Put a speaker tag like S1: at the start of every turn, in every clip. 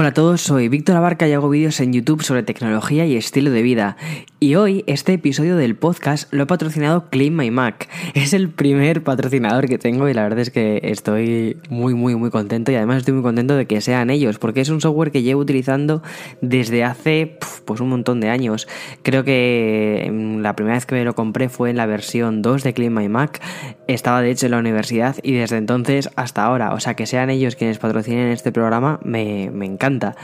S1: Hola a todos, soy Víctor Abarca y hago vídeos en YouTube sobre tecnología y estilo de vida. Y hoy este episodio del podcast lo ha patrocinado Clean My Mac. Es el primer patrocinador que tengo y la verdad es que estoy muy muy muy contento y además estoy muy contento de que sean ellos porque es un software que llevo utilizando desde hace pues un montón de años. Creo que mm, la primera vez que me lo compré fue en la versión 2 de Clean My Mac. Estaba de hecho en la universidad y desde entonces hasta ahora. O sea que sean ellos quienes patrocinen este programa me, me encanta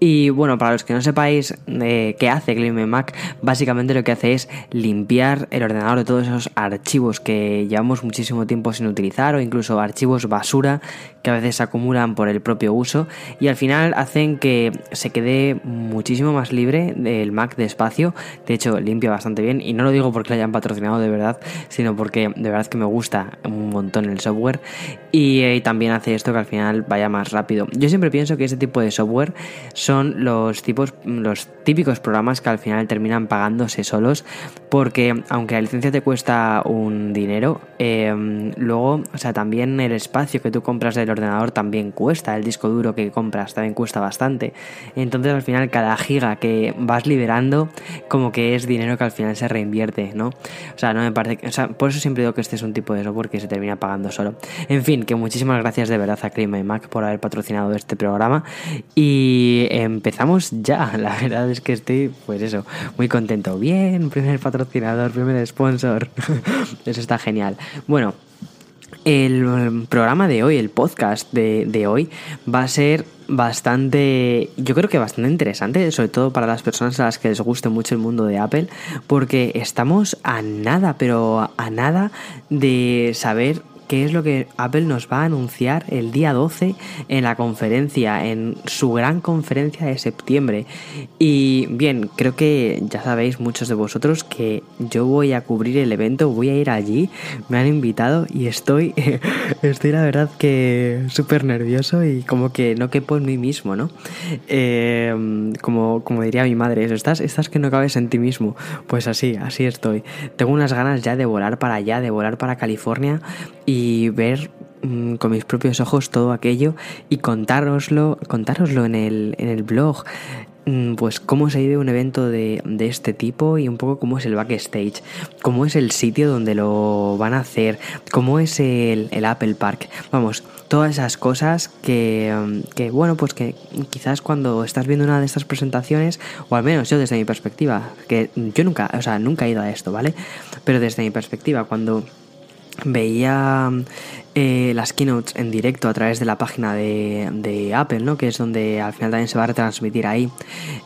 S1: y bueno, para los que no sepáis eh, qué hace Clean Mac, básicamente lo que hace es limpiar el ordenador de todos esos archivos que llevamos muchísimo tiempo sin utilizar o incluso archivos basura que a veces se acumulan por el propio uso y al final hacen que se quede muchísimo más libre el Mac de espacio. De hecho, limpia bastante bien y no lo digo porque lo hayan patrocinado de verdad, sino porque de verdad que me gusta un montón el software y, y también hace esto que al final vaya más rápido. Yo siempre pienso que este tipo de software son los tipos, los típicos programas que al final terminan pagándose solos, porque aunque la licencia te cuesta un dinero, em, luego, o sea, también el espacio que tú compras del ordenador también cuesta, el disco duro que compras también cuesta bastante. Entonces al final cada giga que vas liberando, como que es dinero que al final se reinvierte, ¿no? O sea, no me parece, o sea, por eso siempre digo que este es un tipo de software que se termina pagando solo. En fin, que muchísimas gracias de verdad a Cream Mac por haber patrocinado este programa y empezamos ya. La verdad es que estoy, pues eso, muy contento. Bien, primer patrocinador, primer sponsor. eso está genial. Bueno, el programa de hoy, el podcast de, de, hoy, va a ser bastante, yo creo que bastante interesante, sobre todo para las personas a las que les guste mucho el mundo de Apple, porque estamos a nada, pero a nada de saber qué es lo que Apple nos va a anunciar el día 12 en la conferencia, en su gran conferencia de septiembre. Y bien, creo que ya sabéis muchos de vosotros que yo voy a cubrir el evento, voy a ir allí, me han invitado y estoy, estoy la verdad que súper nervioso y como que no quepo en mí mismo, ¿no? Eh, como, como diría mi madre, estás, estás que no cabes en ti mismo. Pues así, así estoy. Tengo unas ganas ya de volar para allá, de volar para California y ver mm, con mis propios ojos todo aquello y contároslo, contároslo en el, en el blog mm, pues cómo se vive un evento de, de, este tipo y un poco cómo es el backstage, cómo es el sitio donde lo van a hacer, cómo es el, el Apple Park. Vamos, todas esas cosas que, mm, que, bueno, pues que quizás cuando estás viendo una de estas presentaciones, o al menos yo desde mi perspectiva, que yo nunca, o sea, nunca he ido a esto, ¿vale? Pero desde mi perspectiva, cuando veía eh, las keynotes en directo a través de la página de, Apple, ¿no? que es donde al final también se va a retransmitir ahí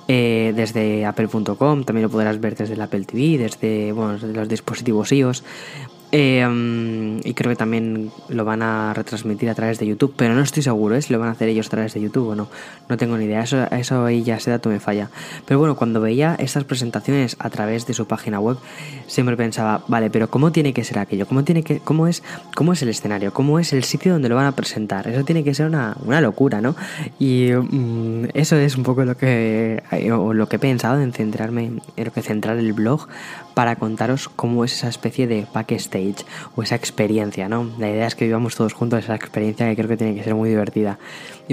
S1: eh, desde apple.com, también lo podrás ver desde el Apple TV, desde los dispositivos iOS. Eh, y creo que también lo van a retransmitir a través de YouTube, pero no estoy seguro ¿eh? si lo van a hacer ellos a través de YouTube o no. No tengo ni idea, eso, eso ahí ya ese dato me falla. Pero bueno, cuando veía estas presentaciones a través de su página web, siempre pensaba, vale, pero ¿cómo tiene que ser aquello? ¿Cómo, tiene que, cómo, es, cómo es el escenario? ¿Cómo es el sitio donde lo van a presentar? Eso tiene que ser una, una locura, ¿no? Y mm, eso es un poco lo que, lo que he pensado en centrarme, en lo que centrar el blog para contaros cómo es esa especie de backstage o esa experiencia, ¿no? La idea es que vivamos todos juntos esa experiencia que creo que tiene que ser muy divertida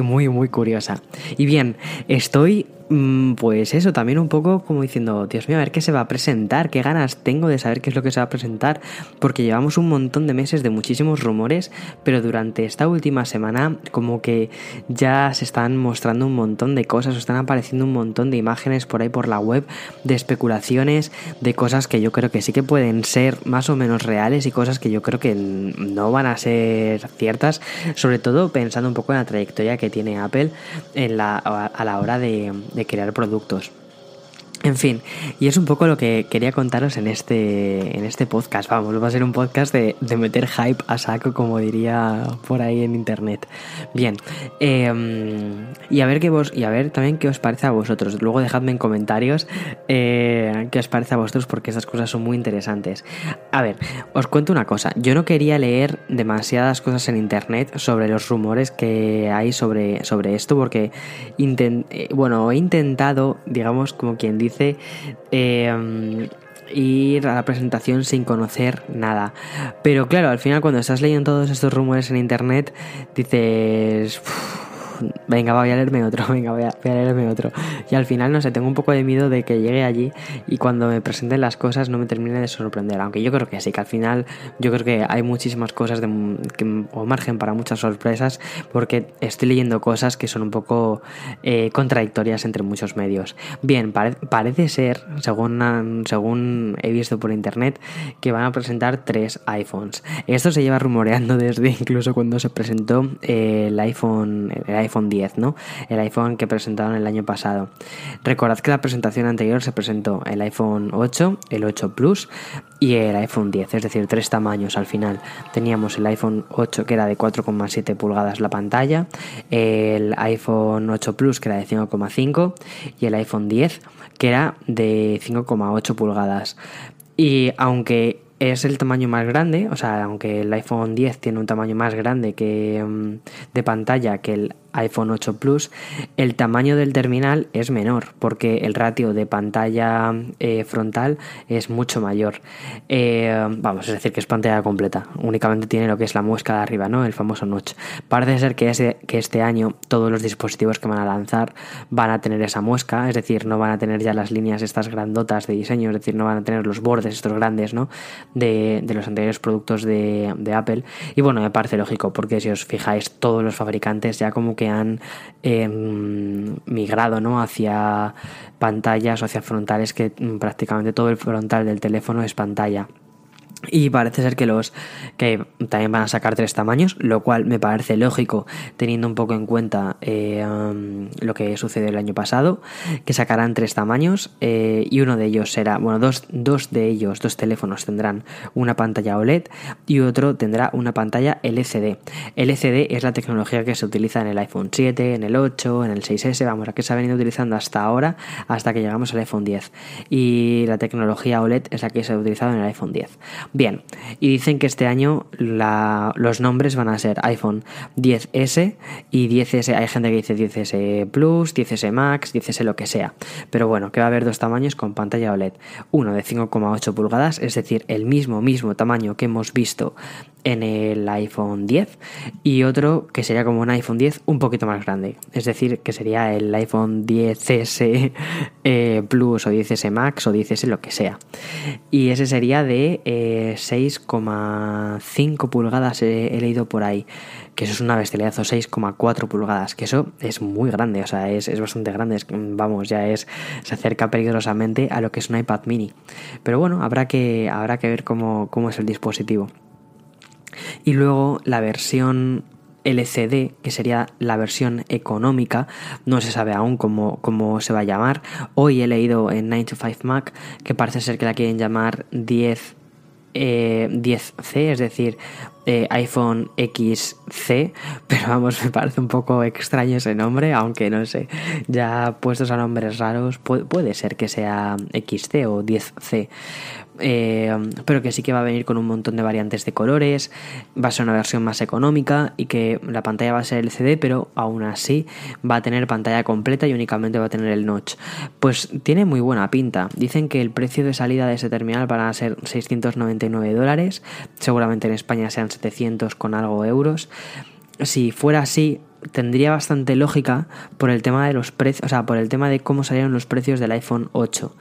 S1: muy, muy curiosa. Y bien, estoy Mm, pues eso, también un poco como diciendo, Dios mío, a ver qué se va a presentar, qué ganas tengo de saber qué es lo que se va a presentar, porque llevamos un montón de meses de muchísimos rumores, pero durante esta última semana como que ya se están mostrando un montón de cosas, están apareciendo un montón de imágenes por ahí por la web, de especulaciones, de cosas que yo creo que sí que pueden ser más o menos reales y cosas que yo creo que no van a ser ciertas, sobre todo pensando un poco en la trayectoria que tiene Apple en la, a la hora de de crear productos. En fin, y es un poco lo que quería contaros en este, en este podcast. Vamos, va a ser un podcast de, meter hype a saco, como diría por ahí en internet. Bien, em, y a ver qué vos, y a ver también qué os parece a vosotros. Luego dejadme en comentarios eh, qué os parece a vosotros, porque estas cosas son muy interesantes. A ver, os cuento una cosa. Yo no quería leer demasiadas cosas en internet sobre los rumores que hay sobre, sobre esto, porque eh, bueno, he intentado, digamos, como quien dice, dice eh, ir a la presentación sin conocer nada. Pero claro, al final cuando estás leyendo todos estos rumores en internet, dices... venga, voy a leerme otro, venga, voy a, leerme otro. Y al final, no sé, tengo un poco de miedo de que llegue allí y cuando me presenten las cosas no me termine de sorprender. Aunque yo creo que sí, que al final yo creo que hay muchísimas cosas que, o margen para muchas sorpresas porque estoy leyendo cosas que son un poco eh, contradictorias entre muchos medios. Bien, pare, parece ser, según, según he visto por internet, que van a presentar tres iPhones. Esto se lleva rumoreando desde incluso cuando se presentó iPhone, el iPhone 10, ¿no? El iPhone que presentaron el año pasado. Recordad que la presentación anterior se presentó el iPhone 8, el 8 Plus y el iPhone 10, es decir, tres tamaños al final. Teníamos el iPhone 8 que era de 4,7 pulgadas la pantalla, el iPhone 8 Plus que era de 5,5 y el iPhone 10 que era de 5,8 pulgadas. Y aunque es el tamaño más grande, o sea, aunque el iPhone 10 tiene un tamaño más grande que mm, de pantalla que el iPhone 8 Plus, el tamaño del terminal es menor porque el ratio de pantalla eh, frontal es mucho mayor. Eh, vamos, es decir, que es pantalla completa. Únicamente tiene lo que es la muesca de arriba, ¿no? El famoso notch. Parece ser que, que este año todos los dispositivos que van a lanzar van a tener esa muesca, es decir, no van a tener ya las líneas estas grandotas de diseño, es decir, no van a tener los bordes estos grandes, ¿no? De, de los anteriores productos de, de Apple. Y bueno, me parece lógico porque si os fijáis, todos los fabricantes ya como que han em, migrado ¿no? hacia pantallas o hacia frontales que mm, prácticamente todo el frontal del teléfono es pantalla. Y parece ser que los que también van a sacar tres tamaños, lo cual me parece lógico teniendo un poco en cuenta eh, lo que sucedió el año pasado, que sacarán tres tamaños eh, y uno de ellos será, bueno, dos, dos de ellos, dos teléfonos tendrán una pantalla OLED y otro tendrá una pantalla LCD. LCD es la tecnología que se utiliza en el iPhone 7, en el 8, en el 6S, vamos, a que se ha venido utilizando hasta ahora, hasta que llegamos al iPhone 10. Y la tecnología OLED es la que se ha utilizado en el iPhone 10. Bien, y dicen que este año los nombres van a ser iPhone 10S y 10S. Hay gente que dice 10S Plus, 10S Max, 10S lo que sea. Pero bueno, que va a haber dos tamaños con pantalla OLED. Uno de 5,8 pulgadas, es decir, el mismo, mismo tamaño que hemos visto en el iPhone 10 y otro que sería como un iPhone 10 un poquito más grande, es decir, que sería el iPhone 10S eh, Plus o 10S Max o 10S lo que sea. Y ese sería de eh, 6,5 pulgadas he, he, leído por ahí, que eso es una bestializazo, 6,4 pulgadas, que eso es muy grande, o sea, es, es bastante grande, es, vamos, ya es, se acerca peligrosamente a lo que es un iPad mini. Pero bueno, habrá que, habrá que ver cómo, cómo es el dispositivo. Y luego la versión LCD, que sería la versión económica, no se sabe aún cómo, cómo, se va a llamar. Hoy he leído en 9 to 5 Mac que parece ser que la quieren llamar 10, eh, 10C, es decir, iPhone XC, pero vamos, me parece un poco extraño ese nombre, aunque no sé, ya puestos a nombres raros, puede, puede ser que sea XC o 10C. Eh, pero que sí que va a venir con un montón de variantes de colores, va a ser una versión más económica y que la pantalla va a ser LCD, pero aún así va a tener pantalla completa y únicamente va a tener el notch. Pues tiene muy buena pinta. Dicen que el precio de salida de ese terminal van a ser 699 dólares, seguramente en España sean 700 con algo euros. Si fuera así, tendría bastante lógica por el tema de los precios, o sea, por el tema de cómo salieron los precios del iPhone 8.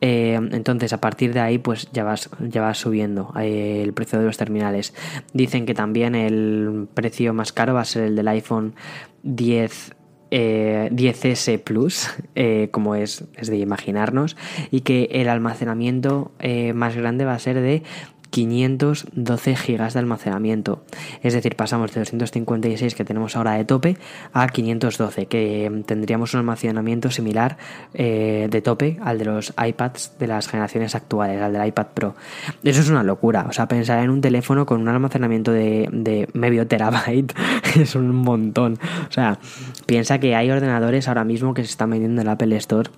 S1: Eh, entonces, a partir de ahí, pues ya vas, ya vas subiendo eh, el precio de los terminales. Dicen que también el precio más caro va a ser el del iPhone 10 eh, 10S Plus, eh, como es, es, de imaginarnos, y que el almacenamiento más grande va a ser de 512 GB de almacenamiento. Es decir, pasamos de 256 que tenemos ahora de tope a 512, que tendríamos un almacenamiento similar eh, de tope al de los iPads de las generaciones actuales, al del iPad Pro. Eso es una locura. O sea, pensar en un teléfono con un almacenamiento de, de medio terabyte es un montón. O sea, piensa que hay ordenadores ahora mismo que se están vendiendo en el Apple Store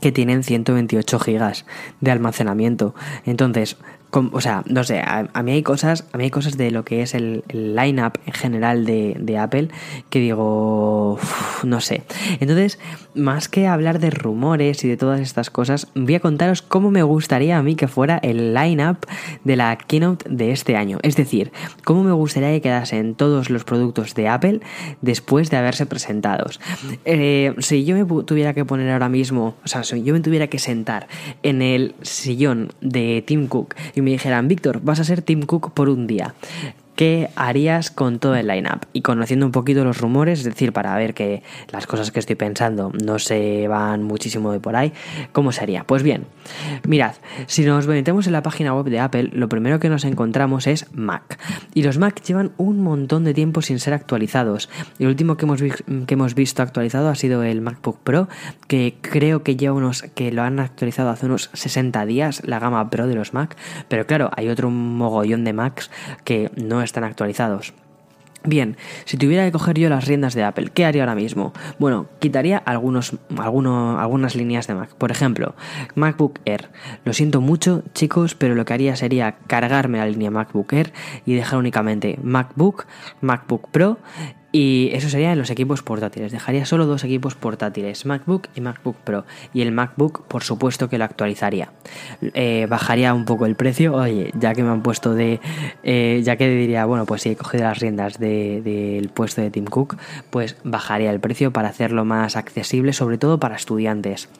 S1: que tienen 128 gigas de almacenamiento. Entonces, o sea, no sé, a, mí hay cosas, a mí hay cosas de lo que es el, el line-up en general de, Apple que digo, no sé. Entonces, más que hablar de rumores y de todas estas cosas, voy a contaros cómo me gustaría a mí que fuera el line-up de la keynote de este año. Es decir, cómo me gustaría que quedasen todos los productos de Apple después de haberse presentados. Eh, si yo me tuviera que poner ahora mismo, o sea, si yo me tuviera que sentar en el sillón de Tim Cook y me dijeran, Víctor, vas a ser Tim Cook por un día. ¿Qué harías con todo el lineup? Y conociendo un poquito los rumores, es decir, para ver que las cosas que estoy pensando no se van muchísimo de por ahí, ¿cómo sería? Pues bien, mirad, si nos metemos en la página web de Apple, lo primero que nos encontramos es Mac. Y los Mac llevan un montón de tiempo sin ser actualizados. El último que hemos, que hemos visto actualizado ha sido el MacBook Pro, que creo que lleva unos que lo han actualizado hace unos 60 días, la gama Pro de los Mac. Pero claro, hay otro mogollón de Macs que no están actualizados. Bien, si tuviera que coger yo las riendas de Apple, ¿qué haría ahora mismo? Bueno, quitaría algunos, algunas líneas de Mac. Por ejemplo, MacBook Air. Lo siento mucho, chicos, pero lo que haría sería cargarme la línea MacBook Air y dejar únicamente MacBook, MacBook Pro y eso sería en los equipos portátiles. Dejaría solo dos equipos portátiles, MacBook y MacBook Pro. Y el MacBook, por supuesto que lo actualizaría. Eh, bajaría un poco el precio. Oye, ya que me han puesto de... Eh, ya que diría, bueno, pues si he cogido las riendas del puesto de Tim Cook, pues bajaría el precio para hacerlo más accesible, sobre todo para estudiantes.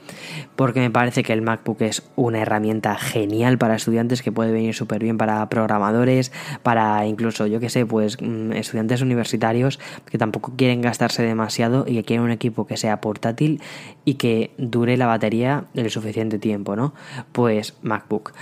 S1: Porque me parece que el MacBook es una herramienta genial para estudiantes que puede venir súper bien para programadores, para incluso, yo que sé, pues mm, estudiantes universitarios que tampoco quieren gastarse demasiado y que quieren un equipo que sea portátil y que dure la batería el suficiente tiempo, ¿no? Pues MacBook.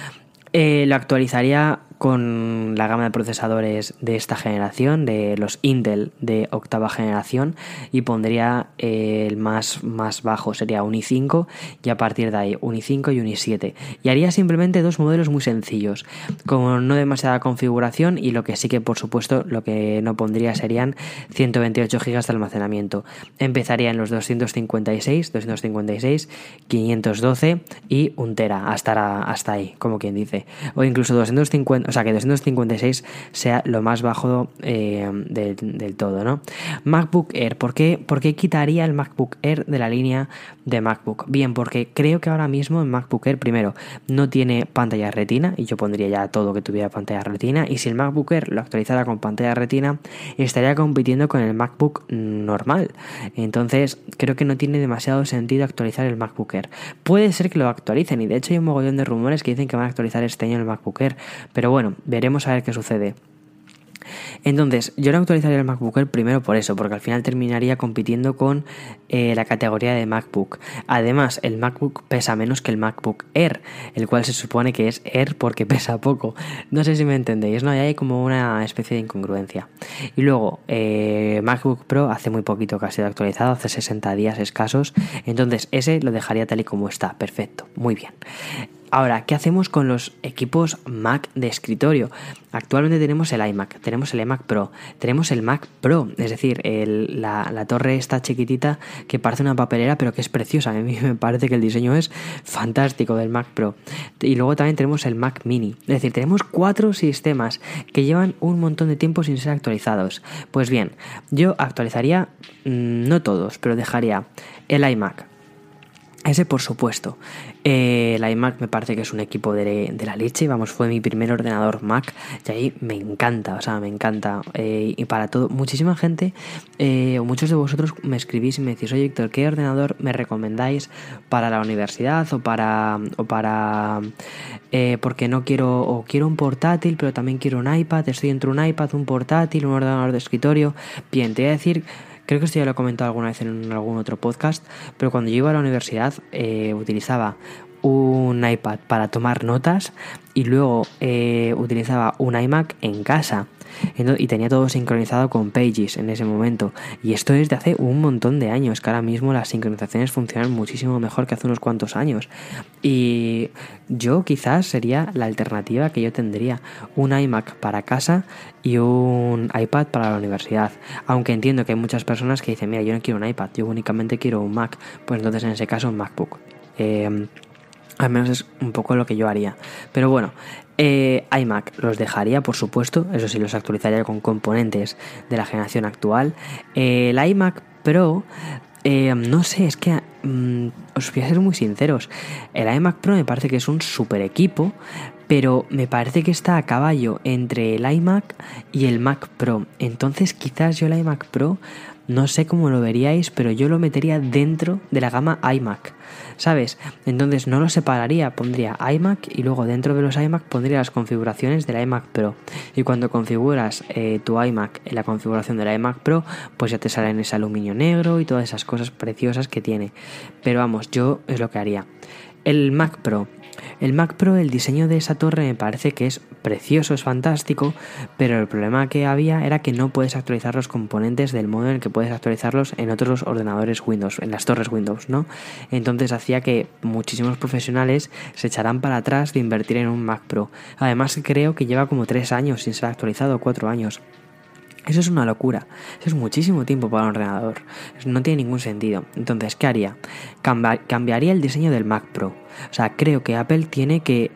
S1: Eh, lo actualizaría con la gama de procesadores de esta generación, de los Intel de octava generación, y pondría eh, el más, más bajo, sería un i5, y a partir de ahí un i5 y un i7. Y haría simplemente dos modelos muy sencillos, con no demasiada configuración, y lo que sí que, por supuesto, lo que no pondría serían 128 GB de almacenamiento. Empezaría en los 256, 256, 512 y 1 tera, hasta, hasta ahí, como quien dice. O incluso 250 o sea que 256 sea lo más bajo eh, del, todo, ¿no? MacBook Air, ¿por qué, ¿por qué quitaría el MacBook Air de la línea de MacBook? Bien, porque creo que ahora mismo en MacBook Air, primero, no tiene pantalla retina, y yo pondría ya todo que tuviera pantalla retina, y si el MacBook Air lo actualizara con pantalla retina, estaría compitiendo con el MacBook normal. Entonces, creo que no tiene demasiado sentido actualizar el MacBook Air. Puede ser que lo actualicen, y de hecho hay un mogollón de rumores que dicen que van a actualizar este año el MacBook Air, pero bueno, veremos a ver qué sucede. Entonces, yo no actualizaría el MacBook Air primero por eso, porque al final terminaría compitiendo con eh, la categoría de MacBook. Además, el MacBook pesa menos que el MacBook Air, el cual se supone que es Air porque pesa poco. No sé si me entendéis, ¿no? Y hay como una especie de incongruencia. Y luego, eh, MacBook Pro hace muy poquito que ha sido actualizado, hace 60 días escasos. Entonces, ese lo dejaría tal y como está. Perfecto, muy bien. Ahora, ¿qué hacemos con los equipos Mac de escritorio? Actualmente tenemos el iMac, tenemos el iMac Pro, tenemos el Mac Pro, es decir, la, torre está chiquitita que parece una papelera pero que es preciosa. A mí me parece que el diseño es fantástico del Mac Pro. Y luego también tenemos el Mac Mini, es decir, tenemos cuatro sistemas que llevan un montón de tiempo sin ser actualizados. Pues bien, yo actualizaría, mm, no todos, pero dejaría el iMac, ese por supuesto. Eh, la iMac me parece que es un equipo de, la leche. Vamos, fue mi primer ordenador Mac y ahí me encanta, o sea, me encanta. Eh, y para todo, muchísima gente, eh, o muchos de vosotros me escribís y me decís, oye Víctor, ¿qué ordenador me recomendáis para la universidad o para... O para porque no quiero, o quiero un portátil, pero también quiero un iPad, estoy entre un iPad, un portátil, un ordenador de escritorio. Bien, te voy a decir Creo que esto ya lo he comentado alguna vez en algún otro podcast, pero cuando yo iba a la universidad eh, utilizaba un iPad para tomar notas y luego eh, utilizaba un iMac en casa y tenía todo sincronizado con Pages en ese momento. Y esto es de hace un montón de años, que ahora mismo las sincronizaciones funcionan muchísimo mejor que hace unos cuantos años. Y yo quizás sería la alternativa que yo tendría, un iMac para casa y un iPad para la universidad. Aunque entiendo que hay muchas personas que dicen, mira, yo no quiero un iPad, yo únicamente quiero un Mac, pues entonces en ese caso un MacBook. Eh, al menos es un poco lo que yo haría. Pero bueno, Eh, iMac los dejaría, por supuesto, eso sí, los actualizaría con componentes de la generación actual. Eh, el iMac Pro, eh, no sé, es que mm, os voy a ser muy sinceros. El iMac Pro me parece que es un super equipo, pero me parece que está a caballo entre el iMac y el Mac Pro. Entonces quizás yo el iMac Pro no sé cómo lo veríais, pero yo lo metería dentro de la gama iMac, ¿sabes? Entonces no lo separaría, pondría iMac y luego dentro de los iMac pondría las configuraciones de la iMac Pro. Y cuando configuras eh, tu iMac en la configuración de la iMac Pro, pues ya te sale en ese aluminio negro y todas esas cosas preciosas que tiene. Pero vamos, yo es lo que haría. El Mac Pro el Mac Pro, el diseño de esa torre me parece que es precioso, es fantástico, pero el problema que había era que no puedes actualizar los componentes del modo en el que puedes actualizarlos en otros ordenadores Windows, en las torres Windows, ¿no? Entonces hacía que muchísimos profesionales se echaran para atrás de invertir en un Mac Pro. Además creo que lleva como 3 años sin ser actualizado, 4 años. Eso es una locura. Eso es muchísimo tiempo para un ordenador. No tiene ningún sentido. Entonces, ¿qué haría? cambiaría el diseño del Mac Pro. O sea, creo que Apple tiene que,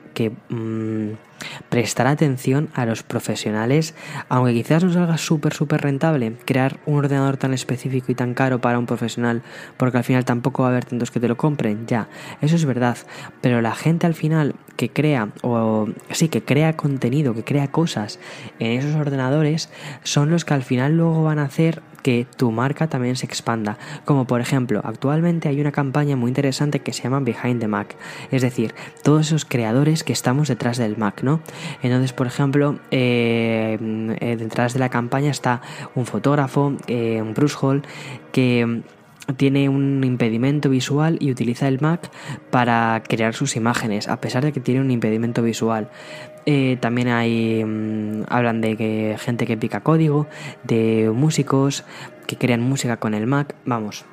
S1: mm, prestar atención a los profesionales, aunque quizás no salga súper, súper rentable crear un ordenador tan específico y tan caro para un profesional, porque al final tampoco va a haber tantos que te lo compren, ya, eso es verdad, pero la gente al final que crea, o sí, que crea contenido, que crea cosas en esos ordenadores, son los que al final luego van a hacer que tu marca también se expanda. Como por ejemplo, actualmente hay una campaña muy interesante que se llama Behind the Mac, es decir, todos esos creadores que estamos detrás del Mac, ¿no? Entonces, por ejemplo, eh, eh, detrás de la campaña está un fotógrafo, eh, un Bruce Hall, que tiene un impedimento visual y utiliza el Mac para crear sus imágenes, a pesar de que tiene un impedimento visual. Eh, también hay. Mm, hablan de que gente que pica código, de músicos que crean música con el Mac. Vamos,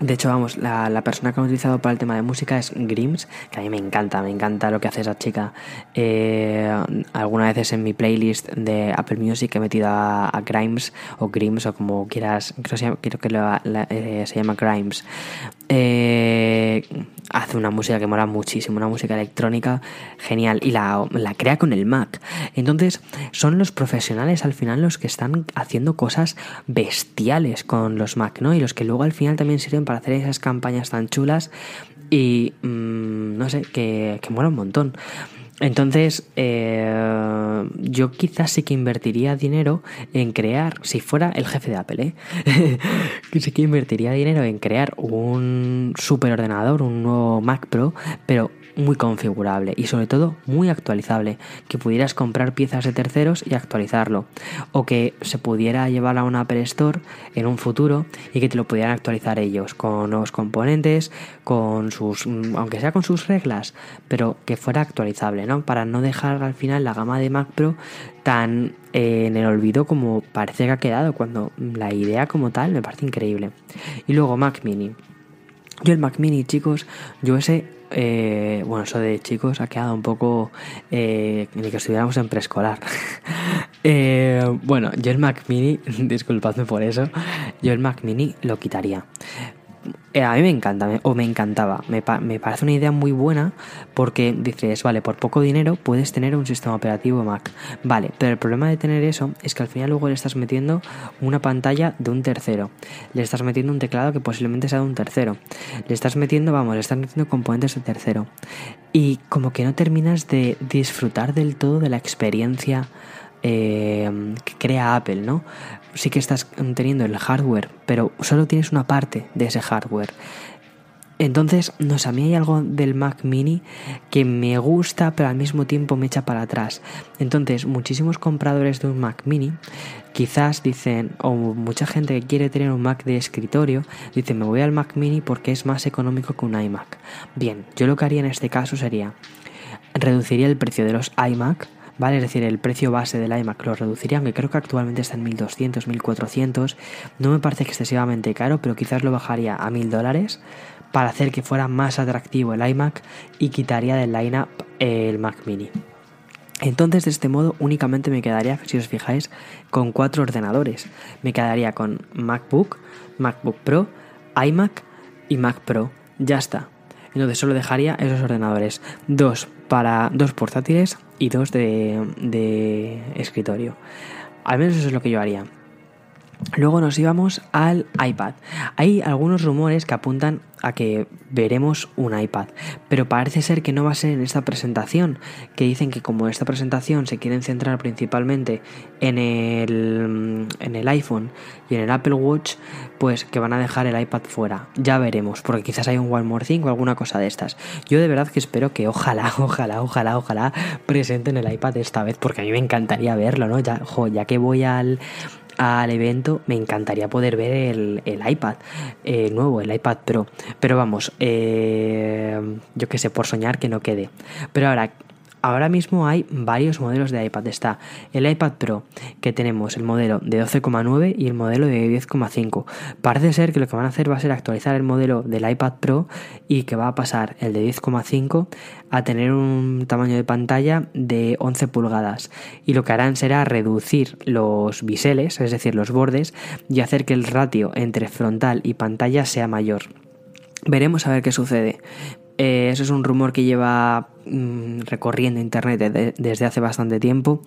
S1: de hecho, vamos, la, persona que han utilizado para el tema de música es Grims, que a mí me encanta, me encanta lo que hace esa chica. Eh, algunas veces en mi playlist de Apple Music he metido a, Grimes o Grims o como quieras, creo, que eh, se llama Grimes. Eh, hace una música que mola muchísimo, una música electrónica genial y la, la, crea con el Mac. Entonces son los profesionales al final los que están haciendo cosas bestiales con los Mac, ¿no? Y los que luego al final también sirven para hacer esas campañas tan chulas y mm, no sé, que, que mola un montón. Entonces, eh, yo quizás sí que invertiría dinero en crear, si fuera el jefe de Apple, ¿eh? sí que invertiría dinero en crear un super ordenador, un nuevo Mac Pro, pero muy configurable y sobre todo muy actualizable, que pudieras comprar piezas de terceros y actualizarlo, o que se pudiera llevar a una Apple Store en un futuro y que te lo pudieran actualizar ellos con nuevos componentes, con sus, aunque sea con sus reglas, pero que fuera actualizable, ¿no? Para no dejar al final la gama de Mac Pro tan eh, en el olvido como parece que ha quedado, cuando la idea como tal me parece increíble. Y luego Mac Mini. Yo el Mac Mini, chicos, yo ese eh, bueno, eso de chicos ha quedado un poco eh, ni que estuviéramos en preescolar. Eh, bueno, yo el Mac Mini, disculpadme por eso, yo el Mac Mini lo quitaría. Eh, a mí me encanta, o me encantaba, me, parece una idea muy buena porque dices, vale, por poco dinero puedes tener un sistema operativo Mac. Vale, pero el problema de tener eso es que al final luego le estás metiendo una pantalla de un tercero, le estás metiendo un teclado que posiblemente sea de un tercero, le estás metiendo, vamos, le estás metiendo componentes de tercero. Y como que no terminas de disfrutar del todo de la experiencia eh, que crea Apple, ¿no? sí que estás teniendo el hardware, pero solo tienes una parte de ese hardware. Entonces, no sé, a mí hay algo del Mac mini que me gusta, pero al mismo tiempo me echa para atrás. Entonces, muchísimos compradores de un Mac mini quizás dicen, o mucha gente que quiere tener un Mac de escritorio, dice, me voy al Mac mini porque es más económico que un iMac. Bien, yo lo que haría en este caso sería, reduciría el precio de los iMac, ¿vale? Es decir, el precio base del iMac lo reduciría, aunque creo que actualmente está en 1200, 1400. No me parece excesivamente caro, pero quizás lo bajaría a 1000 dólares para hacer que fuera más atractivo el iMac y quitaría del lineup el Mac mini. Entonces de este modo únicamente me quedaría, si os fijáis, con cuatro ordenadores. Me quedaría con MacBook, MacBook Pro, iMac y Mac Pro. Ya está. Entonces solo dejaría esos ordenadores. Dos para dos portátiles y dos de, de escritorio. Al menos eso es lo que yo haría. Luego nos íbamos al iPad. Hay algunos rumores que apuntan a que veremos un iPad, pero parece ser que no va a ser en esta presentación, que dicen que como esta presentación se quieren centrar principalmente en el, en el iPhone y en el Apple Watch, pues que van a dejar el iPad fuera. Ya veremos, porque quizás hay un One More Thing o alguna cosa de estas. Yo de verdad que espero que ojalá, ojalá, ojalá, ojalá presenten el iPad esta vez, porque a mí me encantaría verlo, ¿no? Ya, ya que voy al al evento, me encantaría poder ver el, iPad eh, nuevo, el iPad Pro. Pero vamos, eh, yo que sé, por soñar que no quede. Pero ahora, Ahora mismo hay varios modelos de iPad. Está el iPad Pro, que tenemos el modelo de 12,9 y el modelo de 10,5. Parece ser que lo que van a hacer va a ser actualizar el modelo del iPad Pro y que va a pasar el de 10,5 a tener un tamaño de pantalla de 11 pulgadas. Y lo que harán será reducir los biseles, es decir, los bordes, y hacer que el ratio entre frontal y pantalla sea mayor. Veremos a ver qué sucede. Eh, eso es un rumor que lleva mm, recorriendo Internet desde hace bastante tiempo,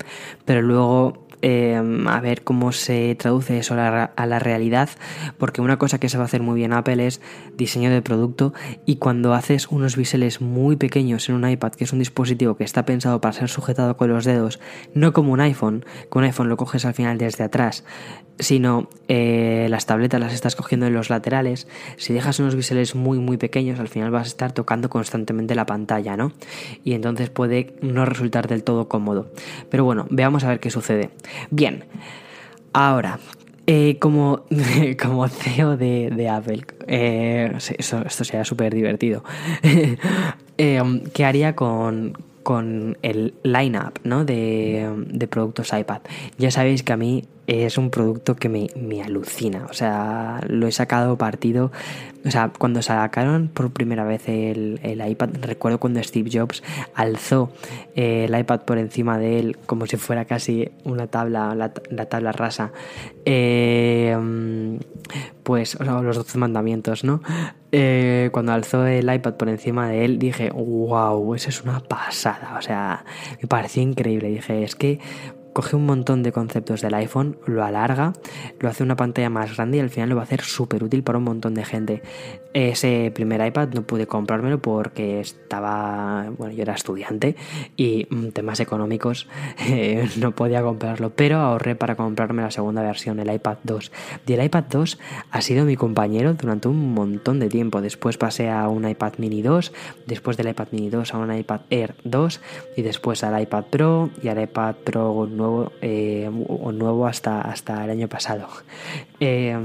S1: pero luego Em, a ver cómo se traduce eso a la, realidad, porque una cosa que se va a hacer muy bien Apple es diseño de producto y cuando haces unos biseles muy pequeños en un iPad, que es un dispositivo que está pensado para ser sujetado con los dedos, no como un iPhone, que un iPhone lo coges al final desde atrás, sino eh, las tabletas las estás cogiendo en los laterales, si dejas unos biseles muy muy pequeños, al final vas a estar tocando constantemente la pantalla, ¿no? Y entonces puede no resultar del todo cómodo. Pero bueno, veamos a ver qué sucede. Bien, ahora, eh, como, como CEO de, Apple, eh, esto, esto sería súper divertido. Eh, ¿Qué haría con, con el line-up ¿no? de, de, productos iPad? Ya sabéis que a mí es un producto que me, me, alucina. O sea, lo he sacado partido o sea, cuando sacaron por primera vez el, iPad, recuerdo cuando Steve Jobs alzó eh, el iPad por encima de él como si fuera casi una tabla, la, tabla rasa. Eh, pues, los 12 mandamientos, ¿no? Eh, cuando alzó el iPad por encima de él, dije, wow, eso es una pasada. O sea, me pareció increíble. Dije, es que coge un montón de conceptos del iPhone, lo alarga, lo hace una pantalla más grande y al final lo va a hacer súper útil para un montón de gente. Ese primer iPad no pude comprármelo porque estaba, bueno, yo era estudiante y mm, temas económicos eh, no podía comprarlo, pero ahorré para comprarme la segunda versión, el iPad 2. Y el iPad 2 ha sido mi compañero durante un montón de tiempo. Después pasé a un iPad mini 2, después del iPad mini 2 a un iPad Air 2 y después al iPad Pro y al iPad Pro nuevo eh, o nuevo hasta, hasta el año pasado. Eh,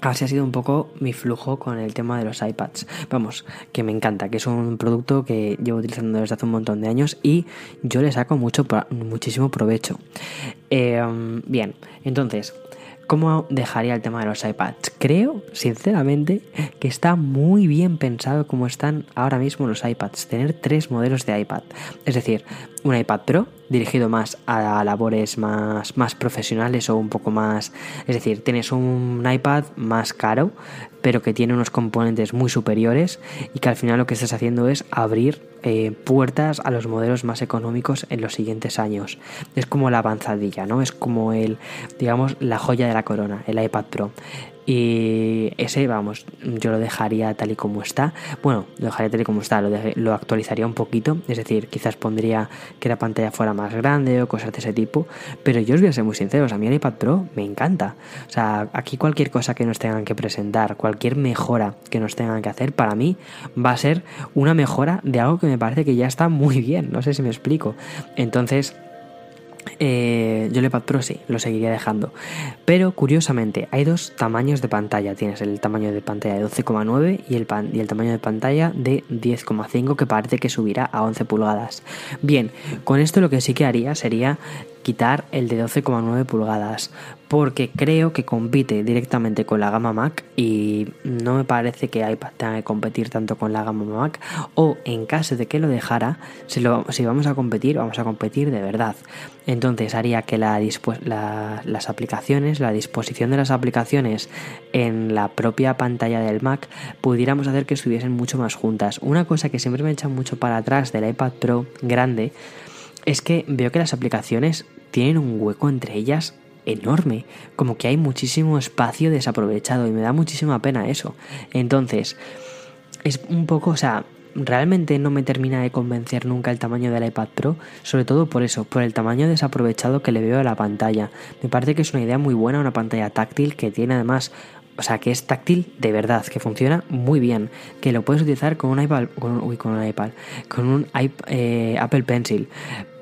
S1: así ha sido un poco mi flujo con el tema de los iPads. Vamos, que me encanta, que es un producto que llevo utilizando desde hace un montón de años y yo le saco mucho, muchísimo provecho. Eh, bien, entonces, ¿Cómo dejaría el tema de los iPads? Creo, sinceramente, que está muy bien pensado como están ahora mismo los iPads. Tener tres modelos de iPad. Es decir, un iPad Pro dirigido más a labores más, más profesionales o un poco más... Es decir, tienes un iPad más caro, pero que tiene unos componentes muy superiores y que al final lo que estás haciendo es abrir eh, puertas a los modelos más económicos en los siguientes años. Es como la avanzadilla, ¿no? Es como el, digamos, la joya de la corona, el iPad Pro. Y ese, vamos, yo lo dejaría tal y como está. Bueno, lo dejaría tal y como está, lo, lo actualizaría un poquito. Es decir, quizás pondría que la pantalla fuera más grande o cosas de ese tipo. Pero yo os voy a ser muy sinceros, a mí el iPad Pro me encanta. O sea, aquí cualquier cosa que nos tengan que presentar, cualquier mejora que nos tengan que hacer, para mí va a ser una mejora de algo que me parece que ya está muy bien. No sé si me explico. Entonces eh, iPad Pro sí, lo seguiría dejando. Pero curiosamente, hay dos tamaños de pantalla. Tienes el tamaño de pantalla de 12,9 y el, y el tamaño de pantalla de 10,5 que parece que subirá a 11 pulgadas. Bien, con esto lo que sí que haría sería quitar el de 12,9 pulgadas porque creo que compite directamente con la gama Mac y no me parece que iPad tenga que competir tanto con la gama Mac o en caso de que lo dejara, si, vamos a competir, vamos a competir de verdad. Entonces haría que la, las aplicaciones, la disposición de las aplicaciones en la propia pantalla del Mac pudiéramos hacer que estuviesen mucho más juntas. Una cosa que siempre me echa mucho para atrás del iPad Pro grande es que veo que las aplicaciones tienen un hueco entre ellas enorme, como que hay muchísimo espacio desaprovechado y me da muchísima pena eso. Entonces, es un poco, o sea, realmente no me termina de convencer nunca el tamaño del iPad Pro, sobre todo por eso, por el tamaño desaprovechado que le veo a la pantalla. Me parece que es una idea muy buena, una pantalla táctil que tiene además, o sea, que es táctil de verdad, que funciona muy bien, que lo puedes utilizar con un iPad, con, uy, con un iPad, con un eh, Apple Pencil,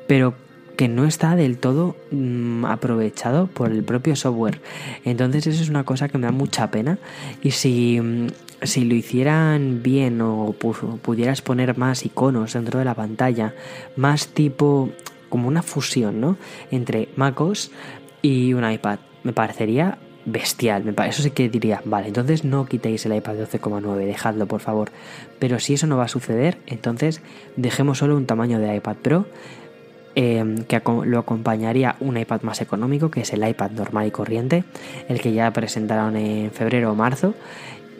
S1: pero que no está del todo mm, aprovechado por el propio software. Entonces eso es una cosa que me da mucha pena y si, mm, si lo hicieran bien o pudieras poner más iconos dentro de la pantalla, más tipo como una fusión, ¿no? Entre MacOS y un iPad, me parecería bestial. Eso sí que diría, vale, entonces no quitéis el iPad 12,9, dejadlo por favor. Pero si eso no va a suceder, entonces dejemos solo un tamaño de iPad Pro Em, que lo acompañaría un iPad más económico, que es el iPad normal y corriente, el que ya presentaron en febrero o marzo,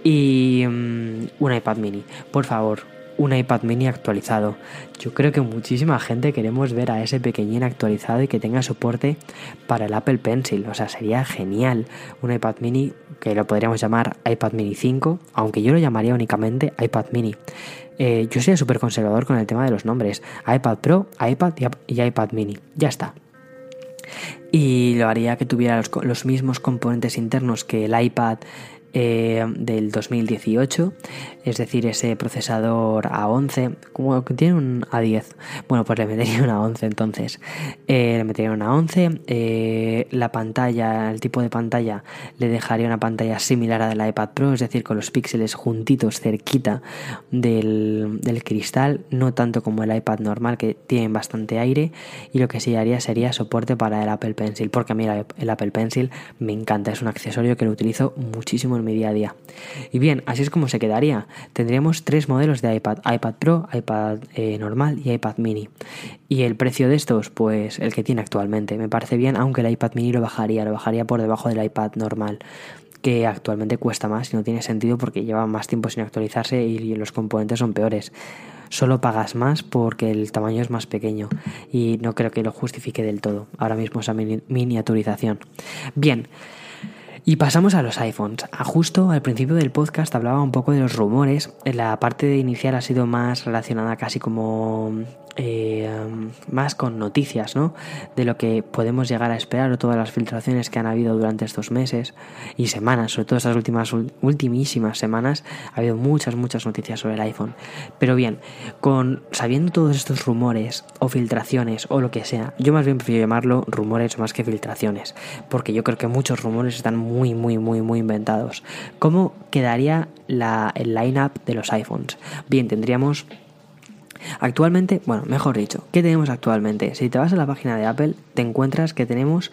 S1: y em, un iPad mini. Por favor, un iPad mini actualizado. Yo creo que muchísima gente queremos ver a ese pequeñín actualizado y que tenga soporte para el Apple Pencil. O sea, sería genial un iPad mini que lo podríamos llamar iPad mini 5, aunque yo lo llamaría únicamente iPad mini. Eh, yo soy súper conservador con el tema de los nombres. iPad Pro, iPad y iPad mini. Ya está. Y lo haría que tuviera los mismos componentes internos que el iPad eh, del 2018, es decir, ese procesador A11, como que tiene un A10, bueno, pues le metería una A11 entonces, eh, le metería una A11, eh, la pantalla, el tipo de pantalla, le dejaría una pantalla similar a la iPad Pro, es decir, con los píxeles juntitos cerquita del, del cristal, no tanto como el iPad normal que tiene bastante aire, y lo que sí haría sería soporte para el Apple Pencil, porque a mí el Apple Pencil me encanta, es un accesorio que lo utilizo muchísimo en mi día a día. Y bien, así es como se quedaría. Tendríamos tres modelos de iPad, iPad Pro, iPad eh, normal y iPad mini. Y el precio de estos, pues el que tiene actualmente. Me parece bien, aunque el iPad mini lo bajaría, lo bajaría por debajo del iPad normal que actualmente cuesta más y no tiene sentido porque lleva más tiempo sin actualizarse y los componentes son peores. Solo pagas más porque el tamaño es más pequeño y no creo que lo justifique del todo ahora mismo esa miniaturización. Bien, y pasamos a los iPhones. justo al principio del podcast hablaba un poco de los rumores. La parte inicial ha sido más relacionada casi como eh, más con noticias, ¿no? De lo que podemos llegar a esperar o todas las filtraciones que han habido durante estos meses y semanas, sobre todo estas últimas ultimísimas semanas, ha habido muchas, muchas noticias sobre el iPhone. Pero bien, con sabiendo todos estos rumores o filtraciones o lo que sea, yo más bien prefiero llamarlo rumores más que filtraciones, porque yo creo que muchos rumores están muy, muy, muy, muy inventados. ¿Cómo quedaría la, el line-up de los iPhones? Bien, tendríamos Actualmente, bueno, mejor dicho, ¿qué tenemos actualmente? Si te vas a la página de Apple, te encuentras que tenemos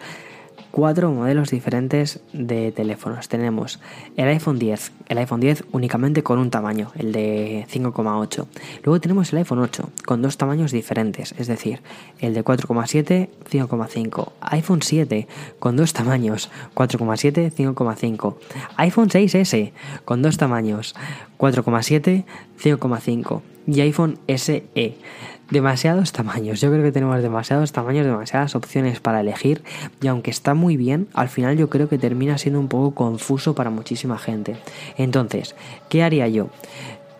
S1: cuatro modelos diferentes de teléfonos. Tenemos el iPhone 10, el iPhone 10 únicamente con un tamaño, el de 5,8. Luego tenemos el iPhone 8 con dos tamaños diferentes, es decir, el de 4,7, 5,5. iPhone 7 con dos tamaños, 4,7, 5,5. iPhone 6S con dos tamaños, 4,7, 5,5 y iPhone SE. Demasiados tamaños, yo creo que tenemos demasiados tamaños, demasiadas opciones para elegir y aunque está muy bien, al final yo creo que termina siendo un poco confuso para muchísima gente. Entonces, ¿qué haría yo?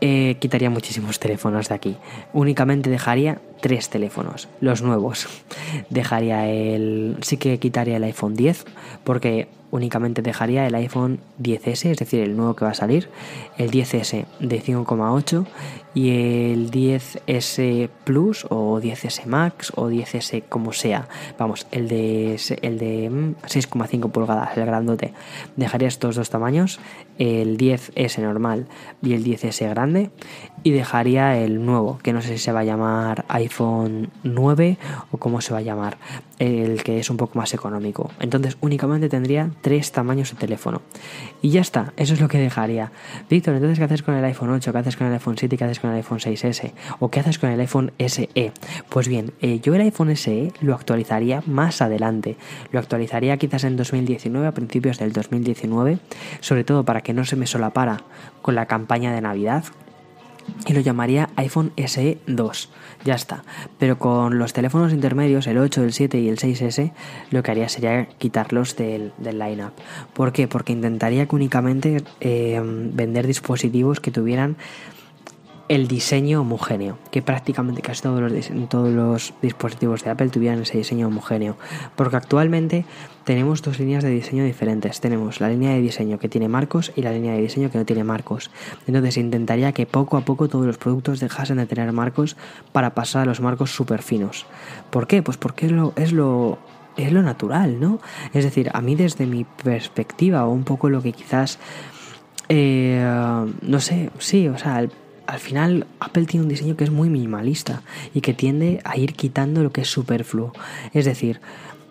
S1: Eh, quitaría muchísimos teléfonos de aquí. Únicamente dejaría tres teléfonos, los nuevos. Dejaría el... Sí que quitaría el iPhone 10 porque únicamente dejaría el iPhone 10S, es decir, el nuevo que va a salir, el 10S de 5,8 y el 10S Plus o 10S Max o 10S como sea. Vamos, el de, el de 6,5 mm, pulgadas, el grandote. Dejaría estos dos tamaños, el 10S normal y el 10S grande y dejaría el nuevo, que no sé si se va a llamar iPhone iPhone 9 o como se va a llamar, el que es un poco más económico. Entonces únicamente tendría tres tamaños de teléfono. Y ya está, eso es lo que dejaría. Víctor, entonces ¿qué haces con el iPhone 8? ¿Qué haces con el iPhone 7? ¿Qué haces con el iPhone 6S? ¿O qué haces con el iPhone SE? Pues bien, eh, yo el iPhone SE lo actualizaría más adelante. Lo actualizaría quizás en 2019, a principios del 2019, sobre todo para que no se me solapara con la campaña de Navidad, y lo llamaría iPhone SE 2. Ya está. Pero con los teléfonos intermedios, el 8, el 7 y el 6S, lo que haría sería quitarlos del, del lineup. ¿Por qué? Porque intentaría que únicamente eh, vender dispositivos que tuvieran el diseño homogéneo, que prácticamente casi todos los, todos los dispositivos de Apple tuvieran ese diseño homogéneo, porque actualmente tenemos dos líneas de diseño diferentes, tenemos la línea de diseño que tiene marcos y la línea de diseño que no tiene marcos, entonces intentaría que poco a poco todos los productos dejasen de tener marcos para pasar a los marcos súper finos. ¿Por qué? Pues porque es lo, es lo, es lo natural, ¿no? Es decir, a mí desde mi perspectiva o un poco lo que quizás... Eh, no sé, sí, o sea, al final Apple tiene un diseño que es muy minimalista y que tiende a ir quitando lo que es superfluo. Es decir,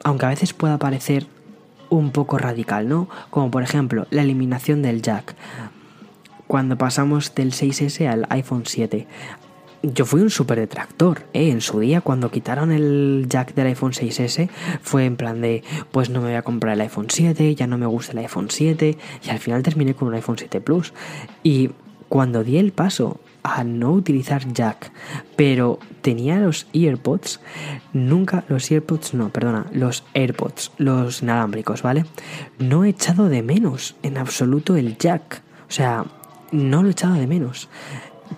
S1: aunque a veces pueda parecer un poco radical, ¿no? Como por ejemplo la eliminación del jack. Cuando pasamos del 6S al iPhone 7. Yo fui un súper detractor, ¿eh? En su día, cuando quitaron el jack del iPhone 6S, fue en plan de, pues no me voy a comprar el iPhone 7, ya no me gusta el iPhone 7, y al final terminé con un iPhone 7 Plus. Y cuando di el paso a no utilizar jack, pero tenía los earpods, nunca los earpods, no, perdona, los AirPods, los inalámbricos, ¿vale? No he echado de menos en absoluto el jack, o sea, no lo he echado de menos.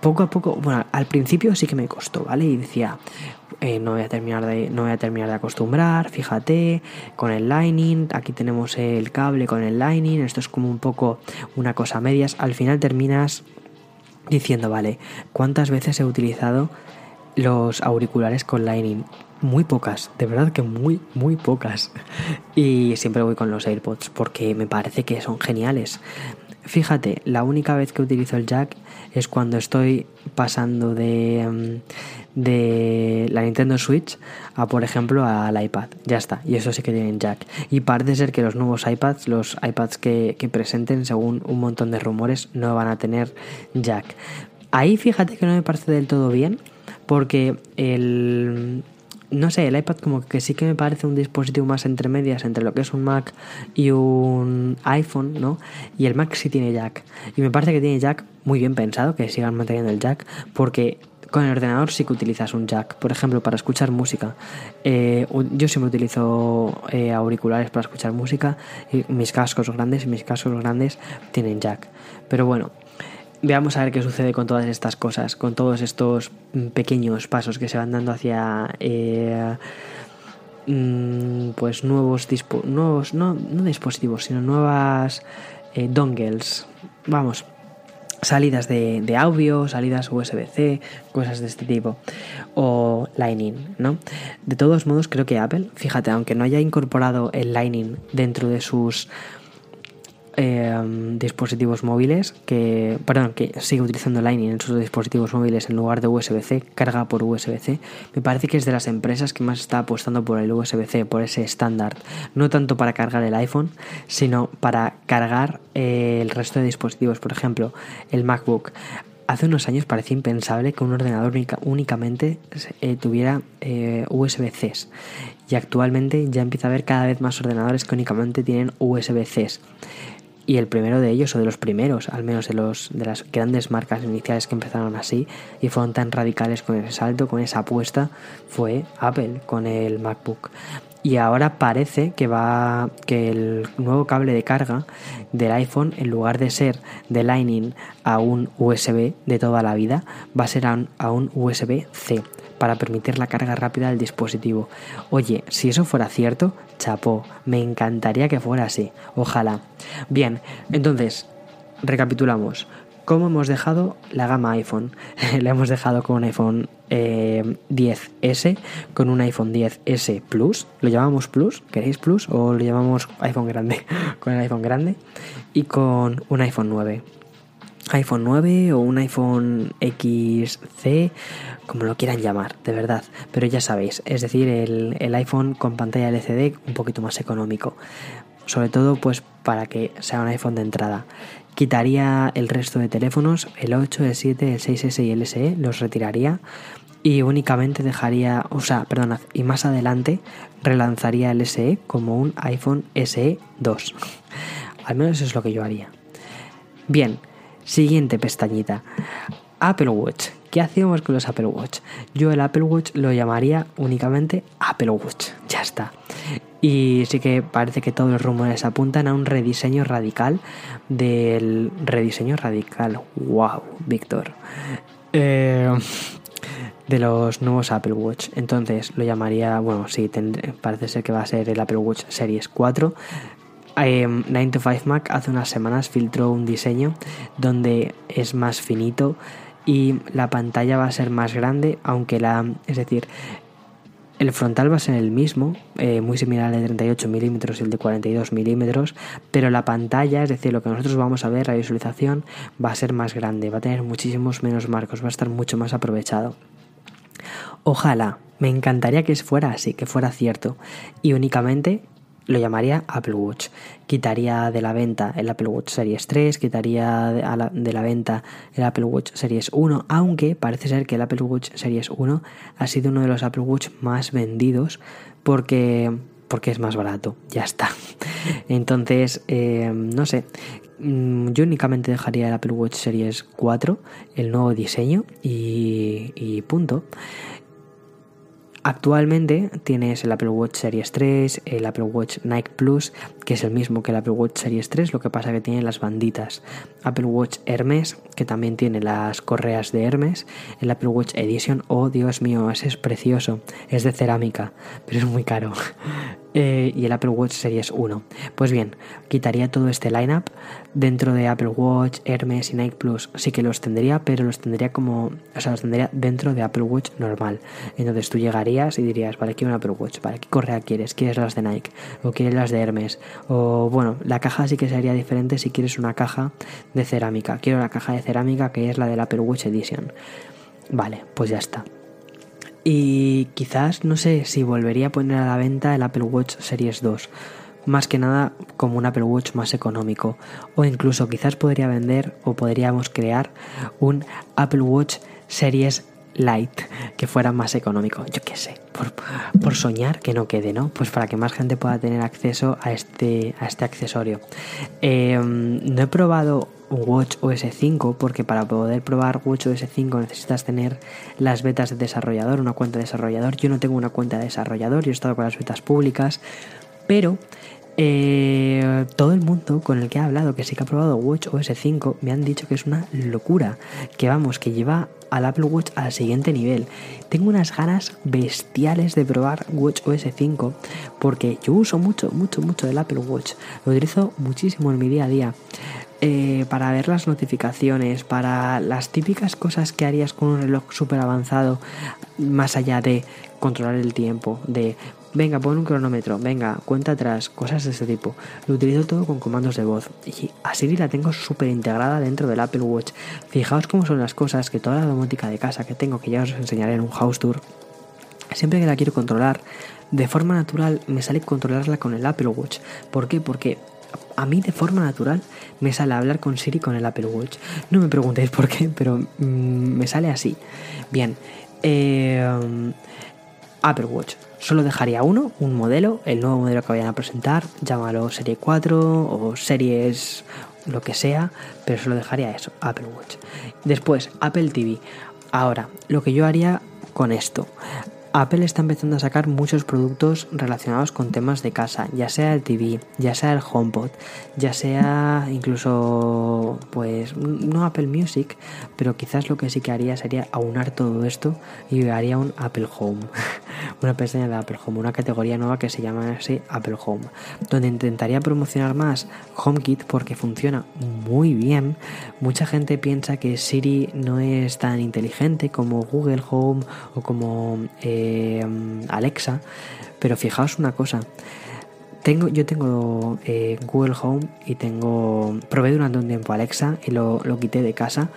S1: Poco a poco, bueno, al principio sí que me costó, ¿vale? Y decía, eh, no, voy a terminar de, no voy a terminar de acostumbrar, fíjate, con el Lightning, aquí tenemos el cable con el Lightning, esto es como un poco una cosa medias, al final terminas diciendo, vale, ¿cuántas veces he utilizado los auriculares con Lightning? Muy pocas, de verdad que muy, muy pocas. Y siempre voy con los AirPods porque me parece que son geniales. Fíjate, la única vez que utilizo el jack es cuando estoy pasando de, mm, de la Nintendo Switch a, por ejemplo, al iPad. Ya está, y eso sí que tienen jack. Y parece ser que los nuevos iPads, los iPads que, que presenten, según un montón de rumores, no van a tener jack. Ahí fíjate que no me parece del todo bien, porque el, no sé, el iPad como que sí que me parece un dispositivo más entre medias entre lo que es un Mac y un iPhone, ¿no? Y el Mac sí tiene jack. Y me parece que tiene jack muy bien pensado, que sigan manteniendo el jack, porque con el ordenador sí que utilizas un jack, por ejemplo, para escuchar música. Eh, yo siempre utilizo eh, auriculares para escuchar música, y mis cascos grandes y mis cascos grandes tienen jack. Pero bueno, veamos a ver qué sucede con todas estas cosas, con todos estos mm, pequeños pasos que se van dando hacia eh, mm, pues nuevos nuevos no, dispositivos, sino nuevas eh, dongles. Vamos, salidas de, de, audio, salidas USB-C, cosas de este tipo, o Lightning, ¿no? De todos modos, creo que Apple, fíjate, aunque no haya incorporado el Lightning dentro de sus Em, dispositivos móviles que, perdón, que sigue utilizando Lightning en sus dispositivos móviles en lugar de USB-C, carga por USB-C, me parece que es de las empresas que más está apostando por el USB-C, por ese estándar, no tanto para cargar el iPhone, sino para cargar eh, el resto de dispositivos, por ejemplo, el MacBook. Hace unos años parecía impensable que un ordenador únicamente eh, tuviera eh, USB-C y actualmente ya empieza a haber cada vez más ordenadores que únicamente tienen USB-C y el primero de ellos, o de los primeros, al menos de, los, de las grandes marcas iniciales que empezaron así y fueron tan radicales con ese salto, con esa apuesta, fue Apple con el MacBook. Y ahora parece que va que el nuevo cable de carga del iPhone, en lugar de ser de Lightning a un USB de toda la vida, va a ser a un, a un USB-C para permitir la carga rápida del dispositivo. Oye, si eso fuera cierto, chapó, me encantaría que fuera así, ojalá. Bien, entonces, recapitulamos. ¿Cómo hemos dejado la gama iPhone? la hemos dejado con un iPhone 10S, eh, con un iPhone 10S Plus. ¿Lo llamamos Plus? ¿Queréis Plus? ¿O lo llamamos iPhone grande? con el iPhone grande. Y con un iPhone 9. iPhone 9 o un iPhone XC, como lo quieran llamar, de verdad. Pero ya sabéis, es decir, el, el iPhone con pantalla LCD un poquito más económico. Sobre todo, pues para que sea un iPhone de entrada. Quitaría el resto de teléfonos, el 8, el 7, el 6S y el SE, los retiraría y únicamente dejaría, o sea, perdonad, y más adelante relanzaría el SE como un iPhone SE 2. Al menos eso es lo que yo haría. Bien, siguiente pestañita. Apple Watch. ¿Qué hacemos con los Apple Watch? Yo el Apple Watch lo llamaría únicamente Apple Watch. Ya está. Y sí que parece que todos los rumores apuntan a un rediseño radical del rediseño radical. ¡Wow, Víctor! Eh, de los nuevos Apple Watch. Entonces lo llamaría, bueno, sí, parece ser que va a ser el Apple Watch Series 4. 9 em, to 5 Mac hace unas semanas filtró un diseño donde es más finito y la pantalla va a ser más grande, aunque la, es decir, el frontal va a ser el mismo, eh, muy similar al de 38 milímetros y el de 42 milímetros, pero la pantalla, es decir, lo que nosotros vamos a ver, la visualización, va a ser más grande, va a tener muchísimos menos marcos, va a estar mucho más aprovechado. Ojalá, me encantaría que fuera así, que fuera cierto, y únicamente lo llamaría Apple Watch. Quitaría de la venta el Apple Watch Series 3, quitaría de la, venta el Apple Watch Series 1, aunque parece ser que el Apple Watch Series 1 ha sido uno de los Apple Watch más vendidos porque, porque es más barato, ya está. Entonces, eh, no sé, mm, yo únicamente dejaría el Apple Watch Series 4, el nuevo diseño y, y punto. Actualmente tienes el Apple Watch Series 3, el Apple Watch Nike Plus, que es el mismo que el Apple Watch Series 3, lo que pasa que tiene las banditas. Apple Watch Hermes, que también tiene las correas de Hermes. El Apple Watch Edition, oh Dios mío, ese es precioso. Es de cerámica, pero es muy caro. Eh, y el Apple Watch Series 1. Pues bien, quitaría todo este lineup dentro de Apple Watch, Hermes y Nike Plus. Sí que los tendría, pero los tendría como, o sea, los tendría dentro de Apple Watch normal. Entonces tú llegarías y dirías, vale, quiero un Apple Watch, vale, ¿qué correa quieres? ¿Quieres las de Nike? ¿O quieres las de Hermes? O bueno, la caja sí que sería diferente si quieres una caja de cerámica. Quiero la caja de cerámica que es la del Apple Watch Edition. Vale, pues ya está. Y quizás no sé si volvería a poner a la venta el Apple Watch Series 2. Más que nada como un Apple Watch más económico. O incluso quizás podría vender o podríamos crear un Apple Watch Series Lite que fuera más económico. Yo qué sé, por, soñar que no quede, ¿no? Pues para que más gente pueda tener acceso a este, a este accesorio. Em, no he probado Watch OS 5 porque para poder probar Watch OS 5 necesitas tener las betas de desarrollador, una cuenta de desarrollador. Yo no tengo una cuenta de desarrollador, yo he estado con las betas públicas, pero eh, todo el mundo con el que he hablado que sí que ha probado Watch OS 5 me han dicho que es una locura, que vamos, que lleva al Apple Watch al siguiente nivel. Tengo unas ganas bestiales de probar Watch OS 5 porque yo uso mucho, mucho, mucho el Apple Watch. Lo utilizo muchísimo en mi día a día. Eh, para ver las notificaciones, para las típicas cosas que harías con un reloj súper avanzado, más allá de controlar el tiempo, de venga, pon un cronómetro, venga, cuenta atrás, cosas de ese tipo. Lo utilizo todo con comandos de voz y así la tengo súper integrada dentro del Apple Watch. Fijaos cómo son las cosas, que toda la domótica de casa que tengo, que ya os enseñaré en un house tour, siempre que la quiero controlar, de forma natural me sale controlarla con el Apple Watch. ¿Por qué? Porque a mí de forma natural me sale hablar con Siri con el Apple Watch. No me preguntéis por qué, pero mm, me sale así. Bien, eh, Apple Watch. Solo dejaría uno, un modelo, el nuevo modelo que vayan a presentar, llámalo Serie 4 o Series lo que sea, pero solo dejaría eso, Apple Watch. Después, Apple TV. Ahora, lo que yo haría con esto. Apple está empezando a sacar muchos productos relacionados con temas de casa, ya sea el TV, ya sea el HomePod, ya sea incluso, pues, no Apple Music, pero quizás lo que sí que haría sería aunar todo esto y haría un Apple Home, una pestaña de Apple Home, una categoría nueva que se llama así Apple Home, donde intentaría promocionar más HomeKit porque funciona muy bien. Mucha gente piensa que Siri no es tan inteligente como Google Home o como... Eh, Alexa, pero fijaos una cosa, tengo, yo tengo eh, Google Home y tengo. Probé durante un tiempo Alexa y lo, lo quité de casa.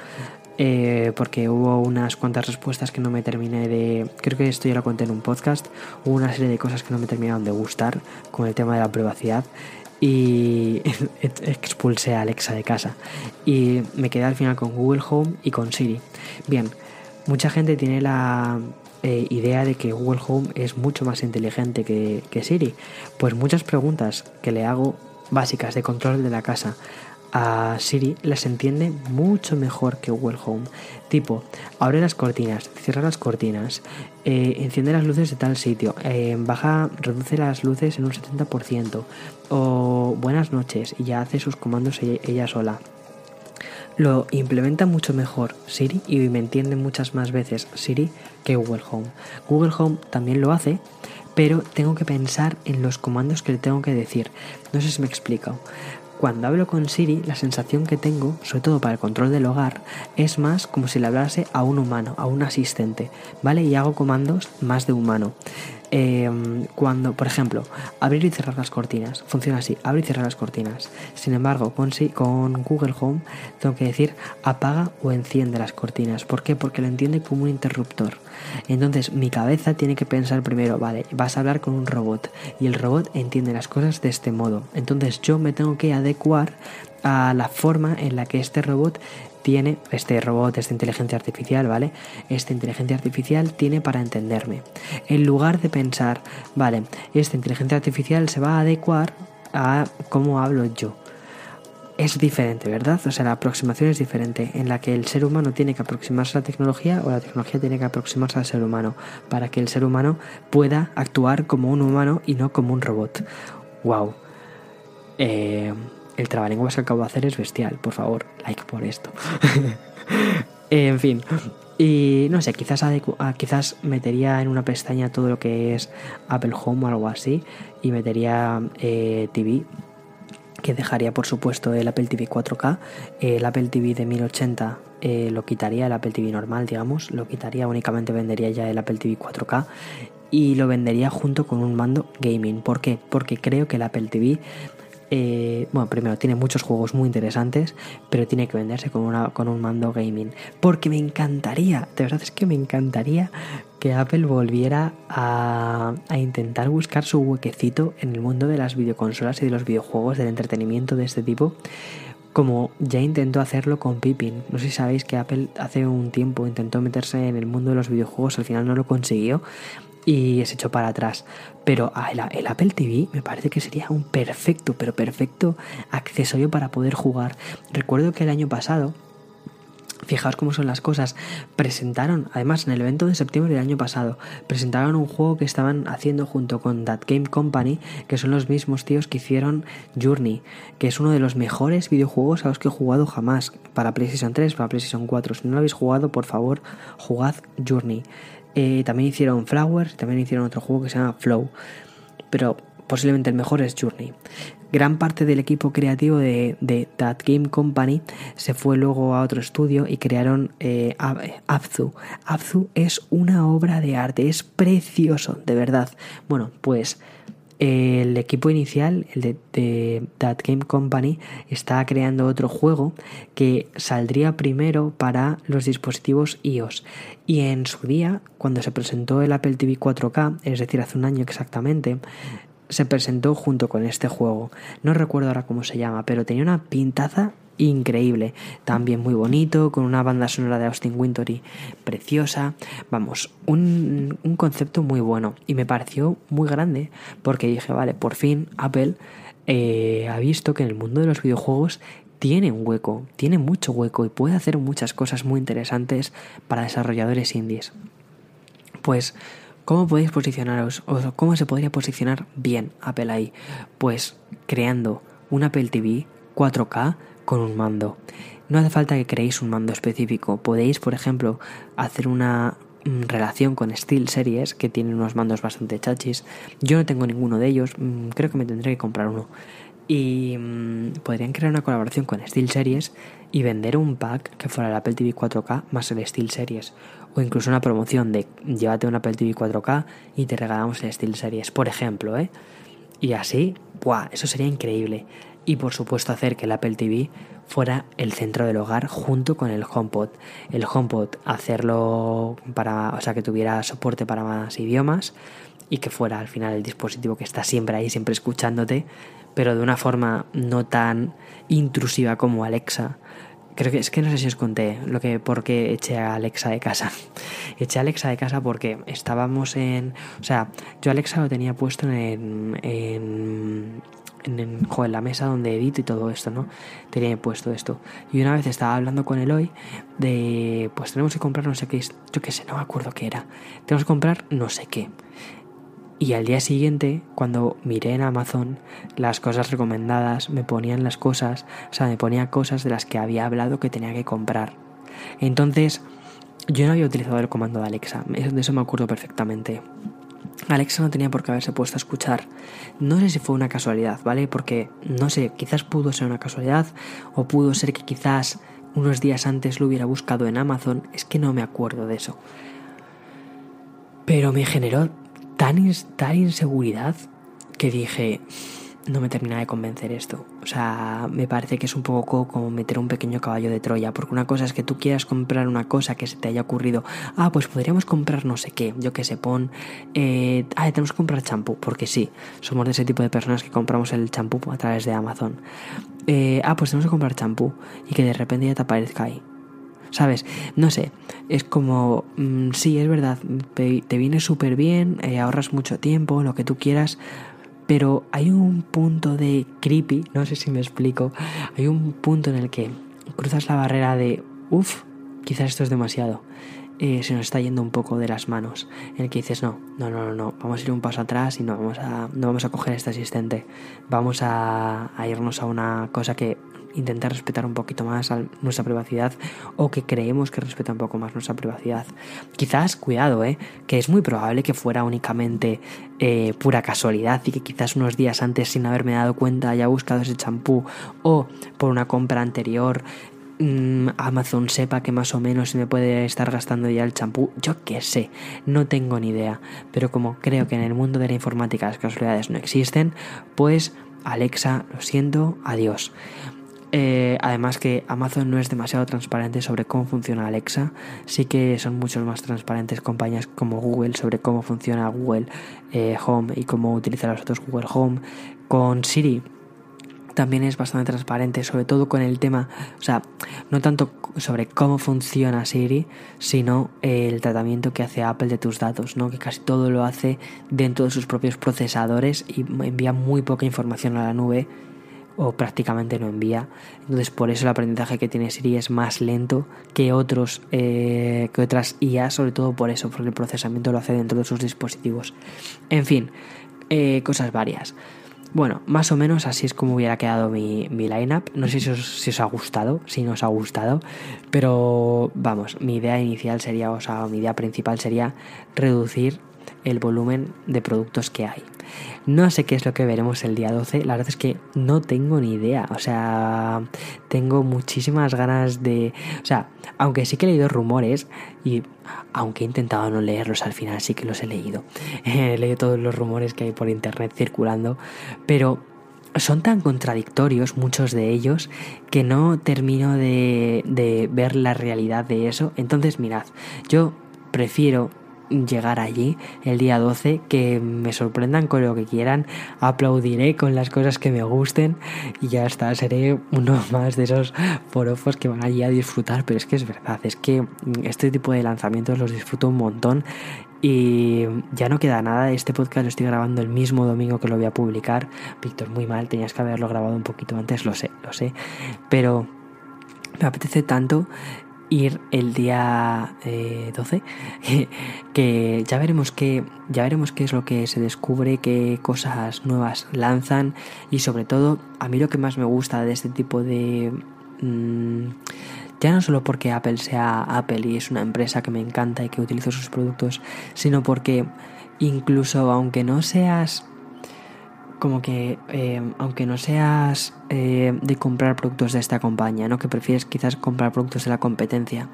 S1: eh, porque hubo unas cuantas respuestas que no me terminé de. Creo que esto ya lo conté en un podcast. Hubo una serie de cosas que no me terminaron de gustar con el tema de la privacidad y expulsé a Alexa de casa. Y me quedé al final con Google Home y con Siri. Bien, mucha gente tiene la eh, idea de que Google Home es mucho más inteligente que, Siri. Pues muchas preguntas que le hago básicas de control de la casa a Siri las entiende mucho mejor que Google Home. Tipo, abre las cortinas, cierra las cortinas, eh, enciende las luces de tal sitio, eh, baja, reduce las luces en un 70%, o buenas noches, y ya hace sus comandos ella sola. Lo implementa mucho mejor Siri y me entiende muchas más veces Siri que Google Home. Google Home también lo hace, pero tengo que pensar en los comandos que le tengo que decir. No sé si me explico. Cuando hablo con Siri, la sensación que tengo, sobre todo para el control del hogar, es más como si le hablase a un humano, a un asistente, ¿vale? Y hago comandos más de humano. Eh, cuando, por ejemplo, abrir y cerrar las cortinas, funciona así, abre y cierra las cortinas. Sin embargo, con, con Google Home tengo que decir apaga o enciende las cortinas. ¿Por qué? Porque lo entiende como un interruptor. Entonces mi cabeza tiene que pensar primero, vale, vas a hablar con un robot y el robot entiende las cosas de este modo. Entonces yo me tengo que adecuar a la forma en la que este robot tiene, este robot, esta inteligencia artificial, ¿vale? Esta inteligencia artificial tiene para entenderme. En lugar de pensar, vale, esta inteligencia artificial se va a adecuar a cómo hablo yo. Es diferente, ¿verdad? O sea, la aproximación es diferente, en la que el ser humano tiene que aproximarse a la tecnología o la tecnología tiene que aproximarse al ser humano, para que el ser humano pueda actuar como un humano y no como un robot. ¡Wow! Eh, el trabalenguas que acabo de hacer es bestial, por favor, like por esto. en fin. Y no sé, quizás, quizás metería en una pestaña todo lo que es Apple Home o algo así. Y metería eh, TV. Que dejaría por supuesto el Apple TV 4K. El Apple TV de 1080 eh, lo quitaría, el Apple TV normal, digamos. Lo quitaría, únicamente vendería ya el Apple TV 4K. Y lo vendería junto con un mando gaming. ¿Por qué? Porque creo que el Apple TV eh, bueno, primero tiene muchos juegos muy interesantes, pero tiene que venderse con, con un mando gaming. Porque me encantaría, de verdad es que me encantaría que Apple volviera a, a, intentar buscar su huequecito en el mundo de las videoconsolas y de los videojuegos, del entretenimiento de este tipo, como ya intentó hacerlo con Pippin. No sé si sabéis que Apple hace un tiempo intentó meterse en el mundo de los videojuegos, al final no lo consiguió y se echó para atrás. Pero el, el, Apple TV me parece que sería un perfecto, pero perfecto accesorio para poder jugar. Recuerdo que el año pasado, fijaos cómo son las cosas, presentaron, además en el evento de septiembre del año pasado, presentaron un juego que estaban haciendo junto con That Game Company, que son los mismos tíos que hicieron Journey, que es uno de los mejores videojuegos a los que he jugado jamás, para PlayStation 3, para PlayStation 4. Si no lo habéis jugado, por favor, jugad Journey. Eh, también hicieron Flowers, también hicieron otro juego que se llama Flow. Pero posiblemente el mejor es Journey. Gran parte del equipo creativo de, de That Game Company se fue luego a otro estudio y crearon eh, Abzu. Abzu es una obra de arte, es precioso, de verdad. Bueno, pues el equipo inicial, el de, de, That Game Company, está creando otro juego que saldría primero para los dispositivos iOS. Y en su día, cuando se presentó el Apple TV 4K, es decir, hace un año exactamente, se presentó junto con este juego. No recuerdo ahora cómo se llama, pero tenía una pintaza increíble, también muy bonito, con una banda sonora de Austin Wintory preciosa, vamos, un, un, concepto muy bueno y me pareció muy grande porque dije, vale, por fin Apple eh, ha visto que en el mundo de los videojuegos tiene un hueco, tiene mucho hueco y puede hacer muchas cosas muy interesantes para desarrolladores indies. Pues, ¿cómo podéis posicionaros o cómo se podría posicionar bien Apple ahí? Pues creando un Apple TV 4K con un mando. No hace falta que creéis un mando específico. Podéis, por ejemplo, hacer una relación con Steel Series, que tienen unos mandos bastante chachis. Yo no tengo ninguno de ellos, creo que me tendré que comprar uno. Y mmm, podrían crear una colaboración con Steel Series y vender un pack que fuera el Apple TV 4K más el Steel Series. O incluso una promoción de llévate un Apple TV 4K y te regalamos el Steel Series, por ejemplo, ¿eh? Y así, ¡buah! Eso sería increíble. Y por supuesto hacer que el Apple TV fuera el centro del hogar junto con el HomePod. El HomePod hacerlo para, o sea, que tuviera soporte para más idiomas y que fuera al final el dispositivo que está siempre ahí, siempre escuchándote, pero de una forma no tan intrusiva como Alexa. Creo que es que no sé si os conté lo que por qué eché a Alexa de casa. eché a Alexa de casa porque estábamos en, o sea, yo Alexa lo tenía puesto en, en en, en, la mesa donde edito y todo esto, ¿no? Tenía puesto esto. Y una vez estaba hablando con Eloy de, pues tenemos que comprar no sé qué, yo qué sé, no me acuerdo qué era. Tenemos que comprar no sé qué. Y al día siguiente, cuando miré en Amazon las cosas recomendadas, me ponían las cosas, o sea, me ponía cosas de las que había hablado que tenía que comprar. Entonces, yo no había utilizado el comando de Alexa, de eso me acuerdo perfectamente. Alexa no tenía por qué haberse puesto a escuchar. No sé si fue una casualidad, ¿vale? Porque, no sé, quizás pudo ser una casualidad o pudo ser que quizás unos días antes lo hubiera buscado en Amazon, es que no me acuerdo de eso. Pero me generó tan, tan inseguridad que dije, no me termina de convencer esto. O sea, me parece que es un poco como meter un pequeño caballo de Troya, porque una cosa es que tú quieras comprar una cosa que se te haya ocurrido, ah, pues podríamos comprar no sé qué, yo que sé, pon, eh, ah, tenemos que comprar champú, porque sí, somos de ese tipo de personas que compramos el champú a través de Amazon. Eh, ah, pues tenemos que comprar champú y que de repente ya te aparezca ahí. ¿Sabes? No sé, es como, mm, sí, es verdad, te, viene súper bien, eh, ahorras mucho tiempo, lo que tú quieras, pero hay un punto de creepy, no sé si me explico, hay un punto en el que cruzas la barrera de, uff, quizás esto es demasiado. Eh, se nos está yendo un poco de las manos, en el que dices, no, no, no, no, vamos a ir un paso atrás y no vamos a, no vamos a coger este asistente, vamos a, a irnos a una cosa que intentar respetar un poquito más nuestra privacidad o que creemos que respeta un poco más nuestra privacidad. Quizás, cuidado, ¿eh? que es muy probable que fuera únicamente eh, pura casualidad y que quizás unos días antes sin haberme dado cuenta haya buscado ese champú o por una compra anterior mm, Amazon sepa que más o menos se me puede estar gastando ya el champú, yo qué sé, no tengo ni idea, pero como creo que en el mundo de la informática las casualidades no existen, pues Alexa, lo siento, adiós. Eh, además que Amazon no es demasiado transparente sobre cómo funciona Alexa, sí que son mucho más transparentes compañías como Google sobre cómo funciona Google eh, Home y cómo utilizar los otros Google Home. Con Siri también es bastante transparente, sobre todo con el tema, o sea, no tanto sobre cómo funciona Siri, sino el tratamiento que hace Apple de tus datos, ¿no? Que casi todo lo hace dentro de sus propios procesadores y envía muy poca información a la nube o prácticamente no envía. Entonces por eso el aprendizaje que tiene Siri es más lento que otros eh, que otras IA, sobre todo por eso, porque el procesamiento lo hace dentro de sus dispositivos. En fin, eh, cosas varias. Bueno, más o menos así es como hubiera quedado mi, mi lineup. No sé si os, si os, ha gustado, si no os ha gustado, pero vamos, mi idea inicial sería, o sea, mi idea principal sería reducir el volumen de productos que hay. No sé qué es lo que veremos el día 12, la verdad es que no tengo ni idea, o sea, tengo muchísimas ganas de... O sea, aunque sí que he leído rumores y aunque he intentado no leerlos al final, sí que los he leído. He leído todos los rumores que hay por internet circulando, pero son tan contradictorios muchos de ellos que no termino de, de ver la realidad de eso. Entonces, mirad, yo prefiero llegar allí el día 12, que me sorprendan con lo que quieran, aplaudiré con las cosas que me gusten y ya está, seré uno más de esos forofos que van allí a disfrutar, pero es que es verdad, es que este tipo de lanzamientos los disfruto un montón y ya no queda nada, este podcast lo estoy grabando el mismo domingo que lo voy a publicar, Víctor, muy mal, tenías que haberlo grabado un poquito antes, lo sé, lo sé, pero me apetece tanto ir el día 12 eh, que ya veremos qué ya veremos qué es lo que se descubre qué cosas nuevas lanzan y sobre todo a mí lo que más me gusta de este tipo de mm, ya no solo porque Apple sea Apple y es una empresa que me encanta y que utilizo sus productos sino porque incluso aunque no seas como que eh, aunque no seas eh, de comprar productos de esta compañía, ¿no? que prefieres quizás comprar productos de la competencia,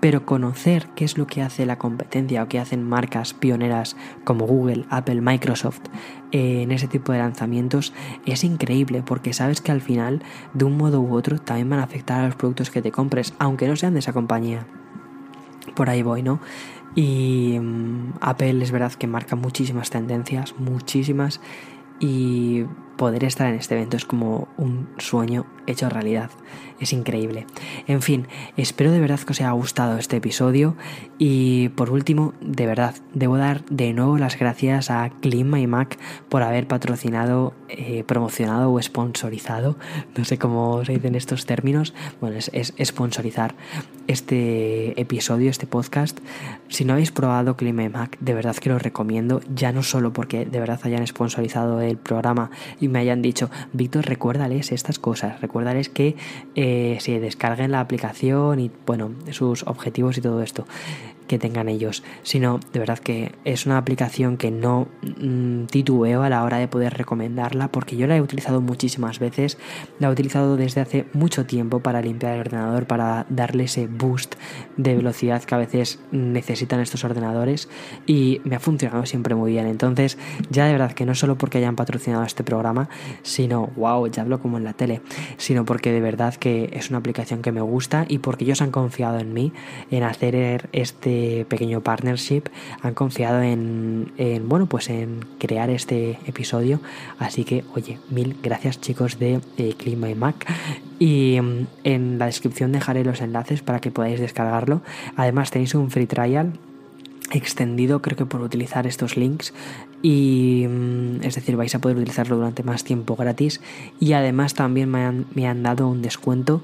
S1: pero conocer qué es lo que hace la competencia o qué hacen marcas pioneras como Google, Apple, Microsoft eh, en ese tipo de lanzamientos es increíble porque sabes que al final de un modo u otro también van a afectar a los productos que te compres, aunque no sean de esa compañía. Por ahí voy, ¿no? Y mm, Apple es verdad que marca muchísimas tendencias, muchísimas y poder estar en este evento es como un sueño hecho realidad. Es increíble. En fin, espero de verdad que os haya gustado este episodio y por último, de verdad, debo dar de nuevo las gracias a Clima y Mac por haber patrocinado, eh, promocionado o sponsorizado, no sé cómo se dicen estos términos, bueno, es, es sponsorizar este episodio, este podcast. Si no habéis probado Clima y Mac, de verdad que lo recomiendo, ya no solo porque de verdad hayan sponsorizado el programa me hayan dicho, Víctor, recuérdales estas cosas, recuérdales que eh, se descarguen la aplicación y, bueno, sus objetivos y todo esto que tengan ellos, sino de verdad que es una aplicación que no mm, titubeo a la hora de poder recomendarla porque yo la he utilizado muchísimas veces, la he utilizado desde hace mucho tiempo para limpiar el ordenador, para darle ese boost de velocidad que a veces necesitan estos ordenadores y me ha funcionado siempre muy bien. Entonces, ya de verdad que no solo porque hayan patrocinado este programa, sino, wow, ya hablo como en la tele, sino porque de verdad que es una aplicación que me gusta y porque ellos han confiado en mí en hacer este pequeño partnership han confiado en, bueno pues en crear este episodio. Así que oye mil gracias chicos de Clima y Mac. Y mm, en la descripción dejaré los enlaces para que podáis descargarlo. Además tenéis un free trial extendido creo que por utilizar estos links. Y mm, es decir vais a poder utilizarlo durante más tiempo gratis. Y además también me han, me han dado un descuento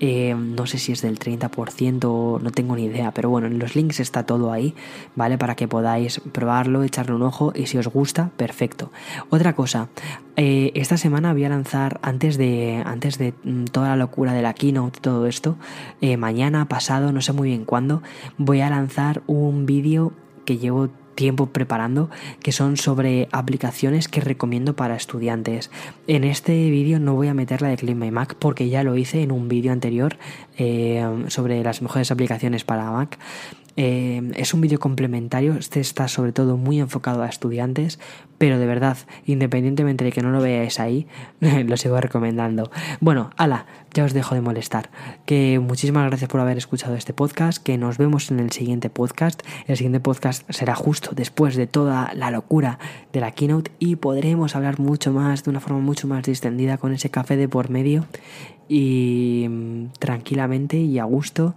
S1: eh, no sé si es del 30%, no tengo ni idea, pero bueno, en los links está todo ahí, ¿vale? Para que podáis probarlo, echarle un ojo y si os gusta, perfecto. Otra cosa, eh, esta semana voy a lanzar, antes de, antes de mm, toda la locura de la keynote todo esto, eh, mañana, pasado, no sé muy bien cuándo, voy a lanzar un vídeo que llevo tiempo preparando que son sobre aplicaciones que recomiendo para estudiantes. En este vídeo no voy a meter la de Clean My Mac porque ya lo hice en un vídeo anterior eh, sobre las mejores aplicaciones para Mac. Eh, es un vídeo complementario, este está sobre todo muy enfocado a estudiantes, pero de verdad, independientemente de que no lo veáis ahí, lo sigo recomendando. Bueno, ala, ya os dejo de molestar. Que muchísimas gracias por haber escuchado este podcast, que nos vemos en el siguiente podcast. El siguiente podcast será justo después de toda la locura de la keynote y podremos hablar mucho más, de una forma mucho más distendida, con ese café de por medio y mm, tranquilamente y a gusto.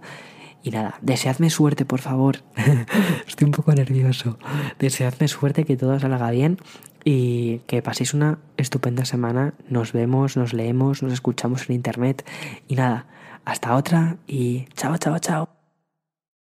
S1: Y nada, deseadme suerte, por favor. Estoy un poco nervioso. Deseadme suerte, que todo salga bien y que paséis una estupenda semana. Nos vemos, nos leemos, nos escuchamos en internet. Y nada, hasta otra y chao, chao, chao.